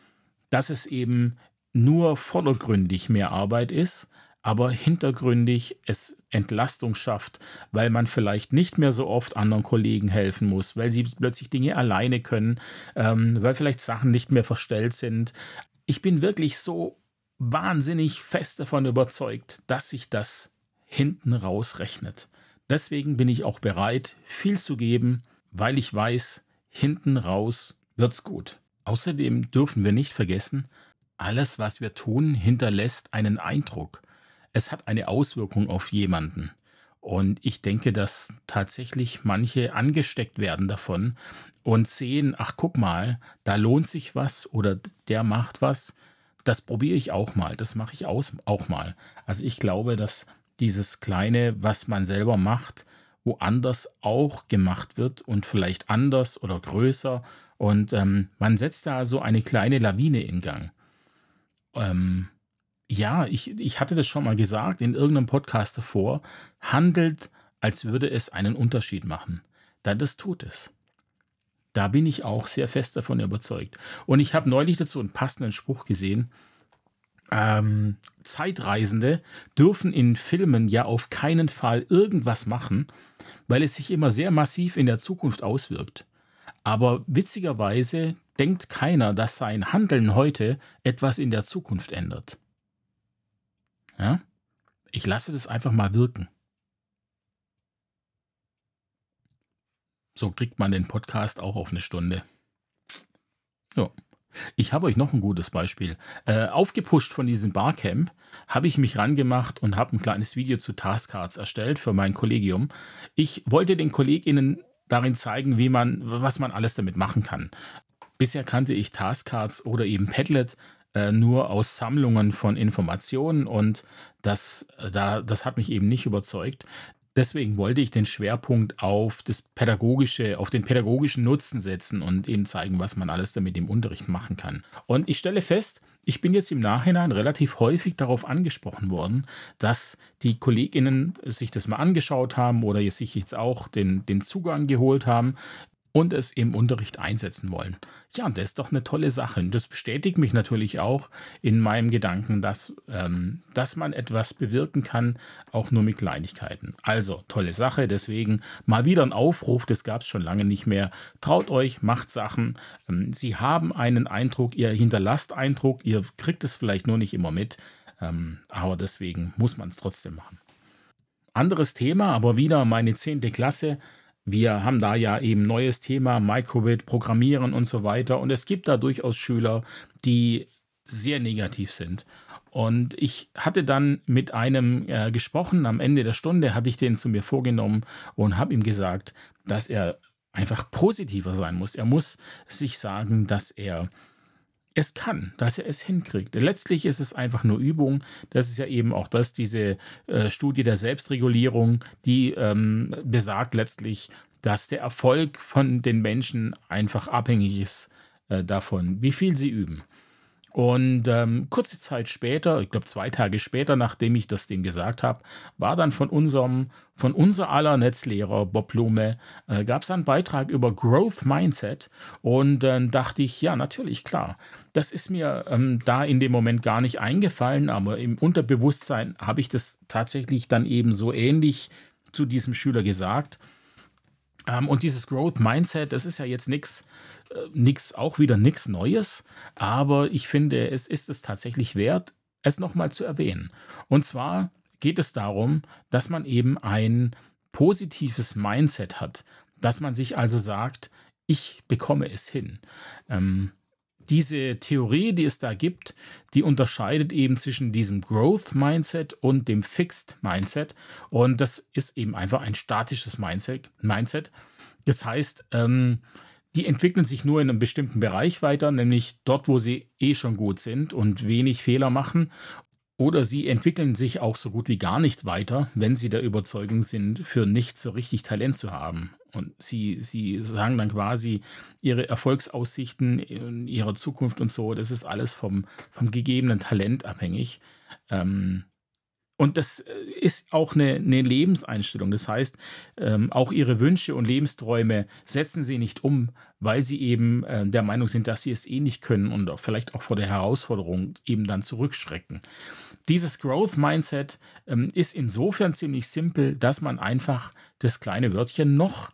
dass es eben nur vordergründig mehr Arbeit ist, aber hintergründig es Entlastung schafft, weil man vielleicht nicht mehr so oft anderen Kollegen helfen muss, weil sie plötzlich Dinge alleine können, ähm, weil vielleicht Sachen nicht mehr verstellt sind. Ich bin wirklich so wahnsinnig fest davon überzeugt, dass sich das hinten raus rechnet. Deswegen bin ich auch bereit, viel zu geben, weil ich weiß, hinten raus wird's gut. Außerdem dürfen wir nicht vergessen, alles, was wir tun, hinterlässt einen Eindruck. Es hat eine Auswirkung auf jemanden. Und ich denke, dass tatsächlich manche angesteckt werden davon und sehen, ach guck mal, da lohnt sich was oder der macht was. Das probiere ich auch mal, das mache ich auch mal. Also ich glaube, dass dieses Kleine, was man selber macht, woanders auch gemacht wird und vielleicht anders oder größer. Und ähm, man setzt da so eine kleine Lawine in Gang. Ähm, ja, ich, ich hatte das schon mal gesagt in irgendeinem Podcast davor, handelt, als würde es einen Unterschied machen. Da das tut es. Da bin ich auch sehr fest davon überzeugt. Und ich habe neulich dazu einen passenden Spruch gesehen. Ähm, Zeitreisende dürfen in Filmen ja auf keinen Fall irgendwas machen, weil es sich immer sehr massiv in der Zukunft auswirkt. Aber witzigerweise denkt keiner, dass sein Handeln heute etwas in der Zukunft ändert. Ja? Ich lasse das einfach mal wirken. So kriegt man den Podcast auch auf eine Stunde. Ja. Ich habe euch noch ein gutes Beispiel. Äh, aufgepusht von diesem Barcamp habe ich mich rangemacht und habe ein kleines Video zu Taskcards erstellt für mein Kollegium. Ich wollte den KollegInnen darin zeigen, wie man, was man alles damit machen kann. Bisher kannte ich Taskcards oder eben Padlet äh, nur aus Sammlungen von Informationen und das, äh, da, das hat mich eben nicht überzeugt. Deswegen wollte ich den Schwerpunkt auf das pädagogische, auf den pädagogischen Nutzen setzen und eben zeigen, was man alles damit im Unterricht machen kann. Und ich stelle fest, ich bin jetzt im Nachhinein relativ häufig darauf angesprochen worden, dass die KollegInnen sich das mal angeschaut haben oder sich jetzt auch den, den Zugang geholt haben und es im Unterricht einsetzen wollen. Ja, das ist doch eine tolle Sache. Und das bestätigt mich natürlich auch in meinem Gedanken, dass, ähm, dass man etwas bewirken kann, auch nur mit Kleinigkeiten. Also, tolle Sache. Deswegen mal wieder ein Aufruf, das gab es schon lange nicht mehr. Traut euch, macht Sachen. Ähm, Sie haben einen Eindruck, ihr hinterlasst Eindruck, ihr kriegt es vielleicht nur nicht immer mit. Ähm, aber deswegen muss man es trotzdem machen. Anderes Thema, aber wieder meine 10. Klasse. Wir haben da ja eben neues Thema, Microbit, Programmieren und so weiter. Und es gibt da durchaus Schüler, die sehr negativ sind. Und ich hatte dann mit einem äh, gesprochen, am Ende der Stunde hatte ich den zu mir vorgenommen und habe ihm gesagt, dass er einfach positiver sein muss. Er muss sich sagen, dass er es kann, dass er es hinkriegt. Letztlich ist es einfach nur Übung. Das ist ja eben auch das, diese äh, Studie der Selbstregulierung, die ähm, besagt letztlich, dass der Erfolg von den Menschen einfach abhängig ist äh, davon, wie viel sie üben. Und ähm, kurze Zeit später, ich glaube zwei Tage später, nachdem ich das dem gesagt habe, war dann von unserem, von unser aller Netzlehrer Bob Blume, äh, gab es einen Beitrag über Growth Mindset. Und dann äh, dachte ich, ja, natürlich, klar. Das ist mir ähm, da in dem Moment gar nicht eingefallen, aber im Unterbewusstsein habe ich das tatsächlich dann eben so ähnlich zu diesem Schüler gesagt. Ähm, und dieses Growth Mindset, das ist ja jetzt nichts nix, auch wieder nichts Neues, aber ich finde, es ist es tatsächlich wert, es nochmal zu erwähnen. Und zwar geht es darum, dass man eben ein positives Mindset hat, dass man sich also sagt, ich bekomme es hin. Ähm, diese Theorie, die es da gibt, die unterscheidet eben zwischen diesem Growth Mindset und dem Fixed Mindset. Und das ist eben einfach ein statisches Mindset. Mindset. Das heißt, ähm, die entwickeln sich nur in einem bestimmten Bereich weiter, nämlich dort, wo sie eh schon gut sind und wenig Fehler machen. Oder sie entwickeln sich auch so gut wie gar nicht weiter, wenn sie der Überzeugung sind, für nicht so richtig Talent zu haben. Und sie, sie sagen dann quasi, ihre Erfolgsaussichten in ihrer Zukunft und so, das ist alles vom, vom gegebenen Talent abhängig. Ähm, und das äh, ist auch eine, eine Lebenseinstellung. Das heißt, ähm, auch ihre Wünsche und Lebensträume setzen sie nicht um, weil sie eben äh, der Meinung sind, dass sie es eh nicht können und auch vielleicht auch vor der Herausforderung eben dann zurückschrecken. Dieses Growth Mindset ähm, ist insofern ziemlich simpel, dass man einfach das kleine Wörtchen noch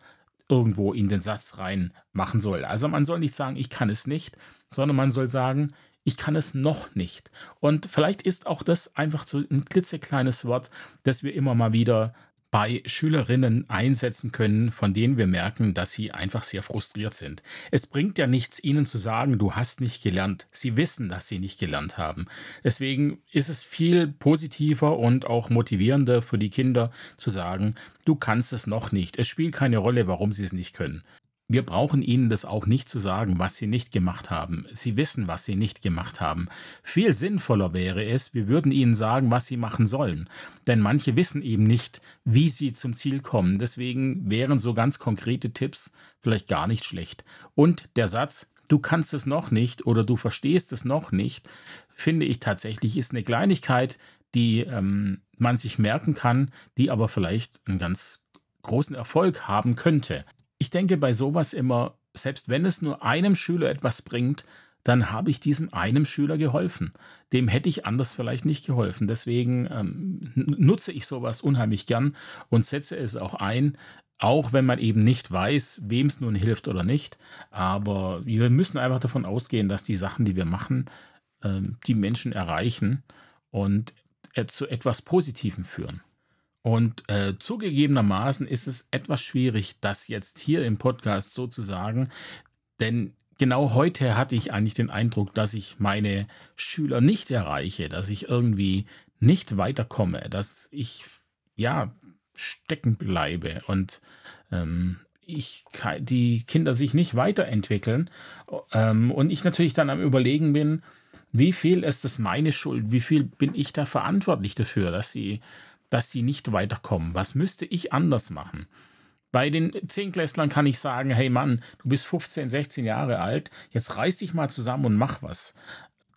irgendwo in den Satz rein machen soll. Also man soll nicht sagen, ich kann es nicht, sondern man soll sagen, ich kann es noch nicht. Und vielleicht ist auch das einfach so ein klitzekleines Wort, das wir immer mal wieder bei Schülerinnen einsetzen können, von denen wir merken, dass sie einfach sehr frustriert sind. Es bringt ja nichts, ihnen zu sagen, du hast nicht gelernt. Sie wissen, dass sie nicht gelernt haben. Deswegen ist es viel positiver und auch motivierender für die Kinder zu sagen, du kannst es noch nicht. Es spielt keine Rolle, warum sie es nicht können. Wir brauchen ihnen das auch nicht zu sagen, was sie nicht gemacht haben. Sie wissen, was sie nicht gemacht haben. Viel sinnvoller wäre es, wir würden ihnen sagen, was sie machen sollen. Denn manche wissen eben nicht, wie sie zum Ziel kommen. Deswegen wären so ganz konkrete Tipps vielleicht gar nicht schlecht. Und der Satz, du kannst es noch nicht oder du verstehst es noch nicht, finde ich tatsächlich ist eine Kleinigkeit, die ähm, man sich merken kann, die aber vielleicht einen ganz großen Erfolg haben könnte. Ich denke bei sowas immer, selbst wenn es nur einem Schüler etwas bringt, dann habe ich diesem einem Schüler geholfen. Dem hätte ich anders vielleicht nicht geholfen. Deswegen ähm, nutze ich sowas unheimlich gern und setze es auch ein, auch wenn man eben nicht weiß, wem es nun hilft oder nicht. Aber wir müssen einfach davon ausgehen, dass die Sachen, die wir machen, äh, die Menschen erreichen und zu etwas Positivem führen. Und äh, zugegebenermaßen ist es etwas schwierig, das jetzt hier im Podcast so zu sagen, denn genau heute hatte ich eigentlich den Eindruck, dass ich meine Schüler nicht erreiche, dass ich irgendwie nicht weiterkomme, dass ich ja stecken bleibe. Und ähm, ich, die Kinder sich nicht weiterentwickeln ähm, und ich natürlich dann am Überlegen bin, wie viel ist das meine Schuld, wie viel bin ich da verantwortlich dafür, dass sie dass sie nicht weiterkommen? Was müsste ich anders machen? Bei den Zehnklässlern kann ich sagen, hey Mann, du bist 15, 16 Jahre alt, jetzt reiß dich mal zusammen und mach was.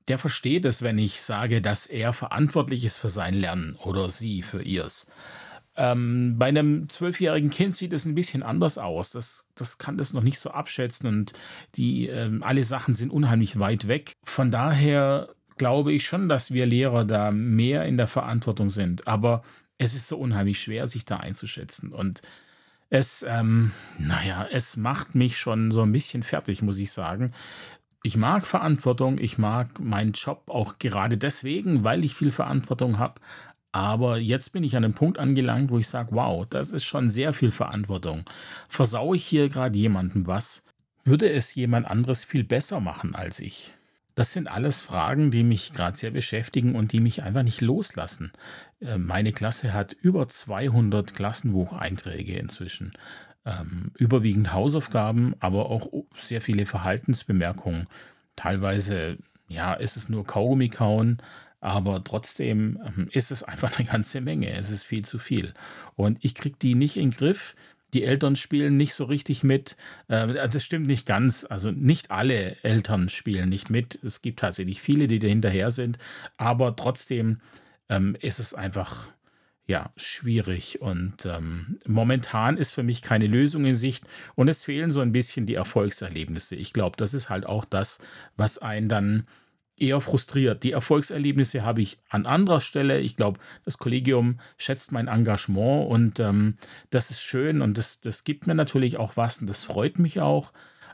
Der versteht es, wenn ich sage, dass er verantwortlich ist für sein Lernen oder sie für ihrs. Ähm, bei einem zwölfjährigen Kind sieht es ein bisschen anders aus. Das, das kann das noch nicht so abschätzen und die, ähm, alle Sachen sind unheimlich weit weg. Von daher glaube ich schon, dass wir Lehrer da mehr in der Verantwortung sind. Aber es ist so unheimlich schwer, sich da einzuschätzen. Und es, ähm, naja, es macht mich schon so ein bisschen fertig, muss ich sagen. Ich mag Verantwortung, ich mag meinen Job auch gerade deswegen, weil ich viel Verantwortung habe. Aber jetzt bin ich an einem Punkt angelangt, wo ich sage, wow, das ist schon sehr viel Verantwortung. Versaue ich hier gerade jemandem was? Würde es jemand anderes viel besser machen als ich? Das sind alles Fragen, die mich gerade sehr beschäftigen und die mich einfach nicht loslassen. Äh, meine Klasse hat über 200 Klassenbucheinträge inzwischen. Ähm, überwiegend Hausaufgaben, aber auch sehr viele Verhaltensbemerkungen. Teilweise, ja, ist es nur Kaugummi kauen, aber trotzdem ähm, ist es einfach eine ganze Menge. Es ist viel zu viel. Und ich kriege die nicht in den Griff die Eltern spielen nicht so richtig mit. Ähm, das stimmt nicht ganz. Also nicht alle Eltern spielen nicht mit. Es gibt tatsächlich viele, die da hinterher sind. Aber trotzdem ähm, ist es einfach ja, schwierig. Und ähm, momentan ist für mich keine Lösung in Sicht und es fehlen so ein bisschen die Erfolgserlebnisse. Ich glaube, das ist halt auch das, was einen dann eher frustriert. Die Erfolgserlebnisse habe ich an anderer Stelle. Ich glaube, das Kollegium schätzt mein Engagement und ähm, das ist schön und das, das gibt mir natürlich auch was und das freut mich auch.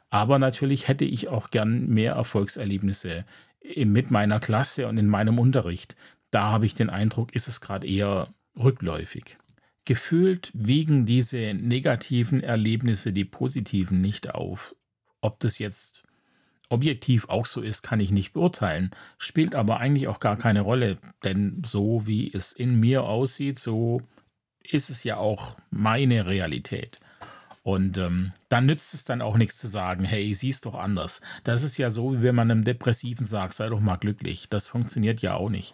Aber natürlich hätte ich auch gern mehr Erfolgserlebnisse mit meiner Klasse und in meinem Unterricht. Da habe ich den Eindruck, ist es gerade eher rückläufig. Gefühlt wiegen diese negativen Erlebnisse die positiven nicht auf. Ob das jetzt objektiv auch so ist, kann ich nicht beurteilen. Spielt aber eigentlich auch gar keine Rolle, denn so wie es in mir aussieht, so ist es ja auch meine Realität. Und ähm, dann nützt es dann auch nichts zu sagen, hey, siehst doch anders. Das ist ja so, wie wenn man einem Depressiven sagt, sei doch mal glücklich. Das funktioniert ja auch nicht.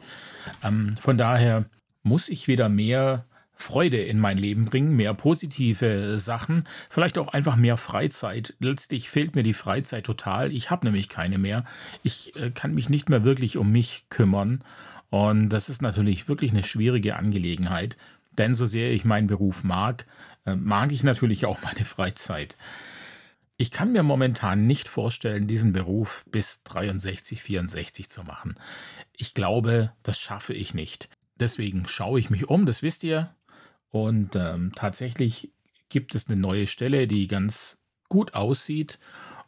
Ähm, von daher muss ich wieder mehr Freude in mein Leben bringen, mehr positive Sachen, vielleicht auch einfach mehr Freizeit. Letztlich fehlt mir die Freizeit total. Ich habe nämlich keine mehr. Ich äh, kann mich nicht mehr wirklich um mich kümmern. Und das ist natürlich wirklich eine schwierige Angelegenheit. Denn so sehr ich meinen Beruf mag, äh, mag ich natürlich auch [LAUGHS] meine Freizeit. Ich kann mir momentan nicht vorstellen, diesen Beruf bis 63, 64 zu machen. Ich glaube, das schaffe ich nicht. Deswegen schaue ich mich um, das wisst ihr. Und ähm, tatsächlich gibt es eine neue Stelle, die ganz gut aussieht.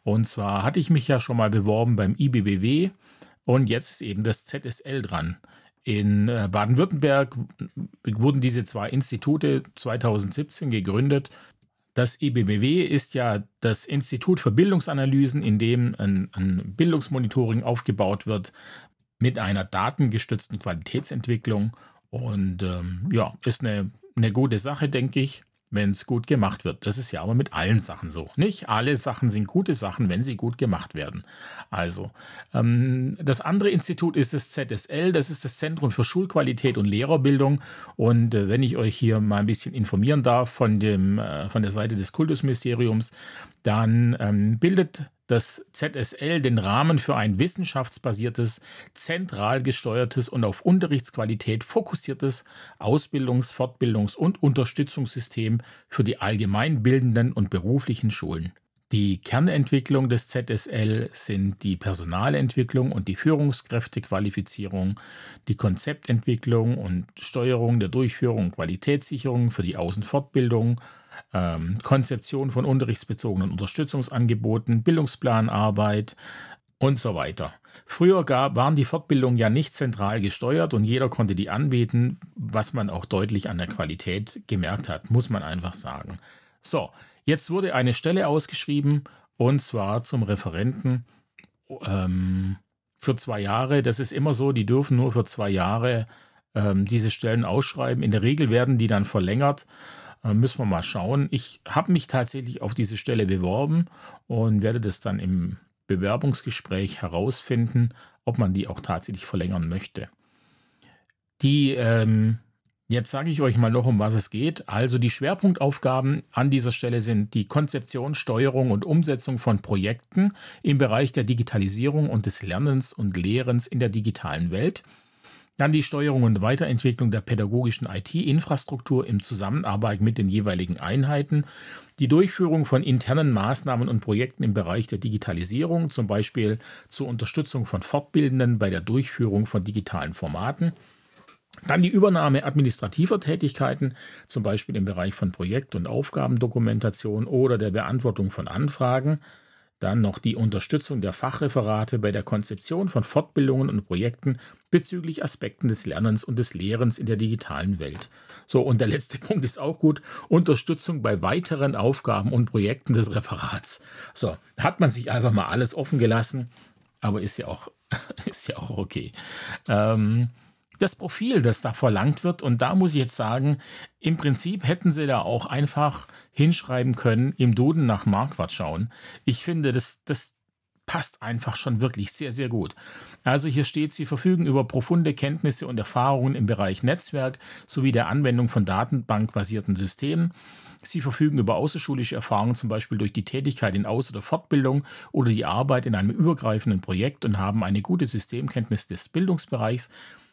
Und zwar hatte ich mich ja schon mal beworben beim IBBW und jetzt ist eben das ZSL dran. In äh, Baden-Württemberg wurden diese zwei Institute 2017 gegründet. Das IBBW ist ja das Institut für Bildungsanalysen, in dem ein, ein Bildungsmonitoring aufgebaut wird mit einer datengestützten Qualitätsentwicklung. Und ähm, ja, ist eine, eine gute Sache, denke ich wenn es gut gemacht wird. Das ist ja aber mit allen Sachen so. Nicht alle Sachen sind gute Sachen, wenn sie gut gemacht werden. Also, ähm, das andere Institut ist das ZSL, das ist das Zentrum für Schulqualität und Lehrerbildung. Und äh, wenn ich euch hier mal ein bisschen informieren darf von, dem, äh, von der Seite des Kultusministeriums, dann ähm, bildet das ZSL den Rahmen für ein wissenschaftsbasiertes, zentral gesteuertes und auf Unterrichtsqualität fokussiertes Ausbildungs-, Fortbildungs- und Unterstützungssystem für die allgemeinbildenden und beruflichen Schulen. Die Kernentwicklung des ZSL sind die Personalentwicklung und die Führungskräftequalifizierung, die Konzeptentwicklung und Steuerung der Durchführung und Qualitätssicherung für die Außenfortbildung, ähm, Konzeption von unterrichtsbezogenen Unterstützungsangeboten, Bildungsplanarbeit und so weiter. Früher gab, waren die Fortbildungen ja nicht zentral gesteuert und jeder konnte die anbieten, was man auch deutlich an der Qualität gemerkt hat, muss man einfach sagen. So, jetzt wurde eine Stelle ausgeschrieben und zwar zum Referenten ähm, für zwei Jahre. Das ist immer so, die dürfen nur für zwei Jahre ähm, diese Stellen ausschreiben. In der Regel werden die dann verlängert äh, müssen wir mal schauen. Ich habe mich tatsächlich auf diese Stelle beworben und werde das dann im Bewerbungsgespräch herausfinden, ob man die auch tatsächlich verlängern möchte. Die, ähm, jetzt sage ich euch mal noch, um was es geht. Also die Schwerpunktaufgaben an dieser Stelle sind die Konzeption, Steuerung und Umsetzung von Projekten im Bereich der Digitalisierung und des Lernens und Lehrens in der digitalen Welt dann die Steuerung und Weiterentwicklung der pädagogischen IT-Infrastruktur in Zusammenarbeit mit den jeweiligen Einheiten, die Durchführung von internen Maßnahmen und Projekten im Bereich der Digitalisierung, zum Beispiel zur Unterstützung von Fortbildenden bei der Durchführung von digitalen Formaten, dann die Übernahme administrativer Tätigkeiten, zum Beispiel im Bereich von Projekt- und Aufgabendokumentation oder der Beantwortung von Anfragen, dann noch die Unterstützung der Fachreferate bei der Konzeption von Fortbildungen und Projekten bezüglich Aspekten des Lernens und des Lehrens in der digitalen Welt. So, und der letzte [LAUGHS] Punkt ist auch gut. Unterstützung bei weiteren Aufgaben und Projekten des Referats. So, hat man sich einfach mal alles offen gelassen, aber ist ja auch, [LAUGHS] ist ja auch okay. Ähm, das Profil, das da verlangt wird. Und da muss ich jetzt sagen, im Prinzip hätten sie da auch einfach hinschreiben können, im Duden nach Marquardt schauen. Ich finde, das, das passt einfach schon wirklich sehr, sehr gut. Also hier steht, Sie verfügen über profunde Kenntnisse und Erfahrungen im Bereich Netzwerk sowie der Anwendung von datenbankbasierten Systemen. Sie verfügen über außerschulische Erfahrungen, zum Beispiel durch die Tätigkeit in Aus- oder Fortbildung oder die Arbeit in einem übergreifenden Projekt und haben eine gute Systemkenntnis des Bildungsbereichs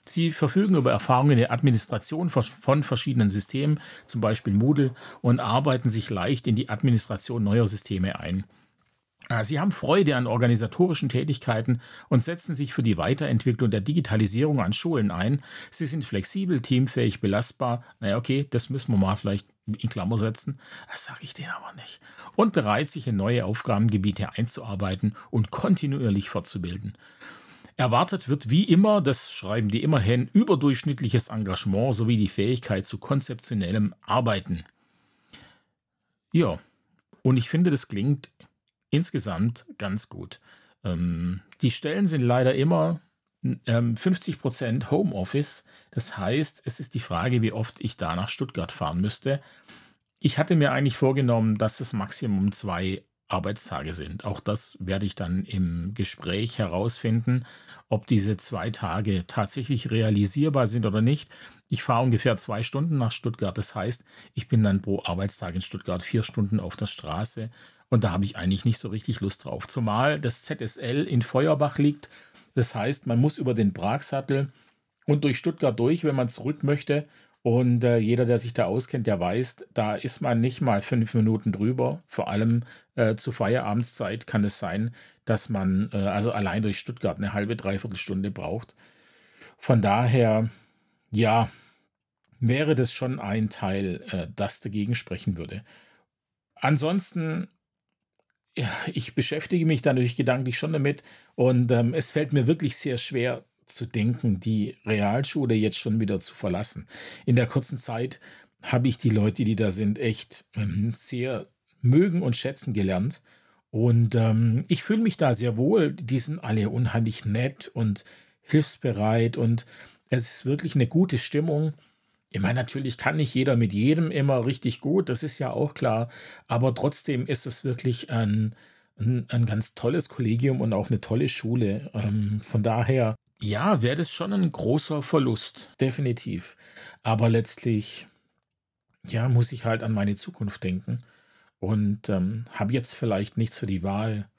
Sie verfügen über Erfahrungen in der Administration von verschiedenen Systemen, zum Beispiel Moodle, und arbeiten sich leicht in die Administration neuer Systeme ein. Ah, Sie haben Freude an organisatorischen Tätigkeiten und setzen sich für die Weiterentwicklung der Digitalisierung an Schulen ein. Sie sind flexibel, teamfähig, belastbar. Naja, okay, das müssen wir mal vielleicht in Klammer setzen. Das sage ich denen aber nicht. Und bereit, sich in neue Aufgabengebiete einzuarbeiten und kontinuierlich fortzubilden. Erwartet wird wie immer, das schreiben die immerhin, überdurchschnittliches Engagement sowie die Fähigkeit zu konzeptionellem Arbeiten. Ja, und ich finde, das klingt insgesamt ganz gut. Ähm, die Stellen sind leider immer ähm, 50% Homeoffice. Das heißt, es ist die Frage, wie oft ich da nach Stuttgart fahren müsste. Ich hatte mir eigentlich vorgenommen, dass das Maximum zwei Arbeitstage sind. Auch das werde ich dann im Gespräch herausfinden, ob diese zwei Tage tatsächlich realisierbar sind oder nicht. Ich fahre ungefähr zwei Stunden nach Stuttgart. Das heißt, ich bin dann pro Arbeitstag in Stuttgart vier Stunden auf der Straße. Und da habe ich eigentlich nicht so richtig Lust drauf. Zumal das ZSL in Feuerbach liegt. Das heißt, man muss über den Pragsattel und durch Stuttgart durch, wenn man zurück möchte. Und äh, jeder, der sich da auskennt, der weiß, da ist man nicht mal fünf Minuten drüber. Vor allem äh, zu Feierabendszeit kann es sein, dass man äh, also allein durch Stuttgart eine halbe, dreiviertel Stunde braucht. Von daher, ja, wäre das schon ein Teil, äh, das dagegen sprechen würde. Ansonsten, ich beschäftige mich natürlich gedanklich schon damit und ähm, es fällt mir wirklich sehr schwer zu denken, die Realschule jetzt schon wieder zu verlassen. In der kurzen Zeit habe ich die Leute, die da sind, echt ähm, sehr mögen und schätzen gelernt. Und ähm, ich fühle mich da sehr wohl. Die sind alle unheimlich nett und hilfsbereit und es ist wirklich eine gute Stimmung. Ich meine, natürlich kann nicht jeder mit jedem immer richtig gut, das ist ja auch klar, aber trotzdem ist es wirklich ein, ein, ein ganz tolles Kollegium und auch eine tolle Schule. Ähm, von daher, ja, wäre das schon ein großer Verlust, definitiv. Aber letztlich, ja, muss ich halt an meine Zukunft denken und ähm, habe jetzt vielleicht nicht so die Wahl,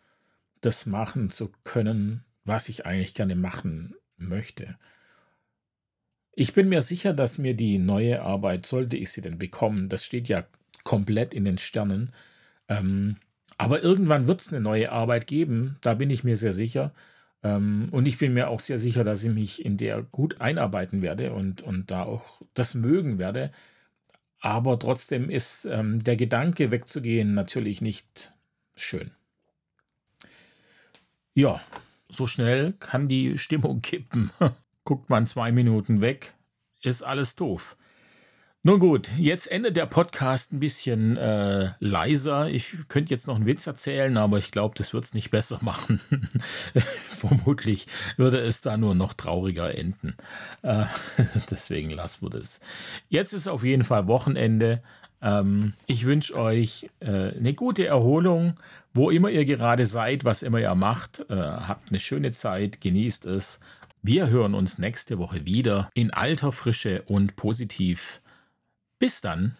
das machen zu können, was ich eigentlich gerne machen möchte. Ich bin mir sicher, dass mir die neue Arbeit, sollte ich sie denn bekommen, das steht ja komplett in den Sternen, ähm, aber irgendwann wird es eine neue Arbeit geben, da bin ich mir sehr sicher. Ähm, und ich bin mir auch sehr sicher, dass ich mich in der gut einarbeiten werde und, und da auch das mögen werde. Aber trotzdem ist ähm, der Gedanke wegzugehen natürlich nicht schön. Ja, so schnell kann die Stimmung kippen. [LAUGHS] Guckt man zwei Minuten weg, ist alles doof. Nun gut, jetzt endet der Podcast ein bisschen äh, leiser. Ich könnte jetzt noch einen Witz erzählen, aber ich glaube, das wird es nicht besser [LAUGHS] machen. Vermutlich würde es da nur noch trauriger enden. Äh, [LAUGHS] deswegen lassen wir das. Jetzt ist auf jeden Fall Wochenende. Ähm, ich wünsche euch äh, eine gute Erholung, wo immer ihr gerade seid, was immer ihr macht. Äh, habt eine schöne Zeit, genießt es. Wir hören uns nächste Woche wieder in alter Frische und positiv. Bis dann.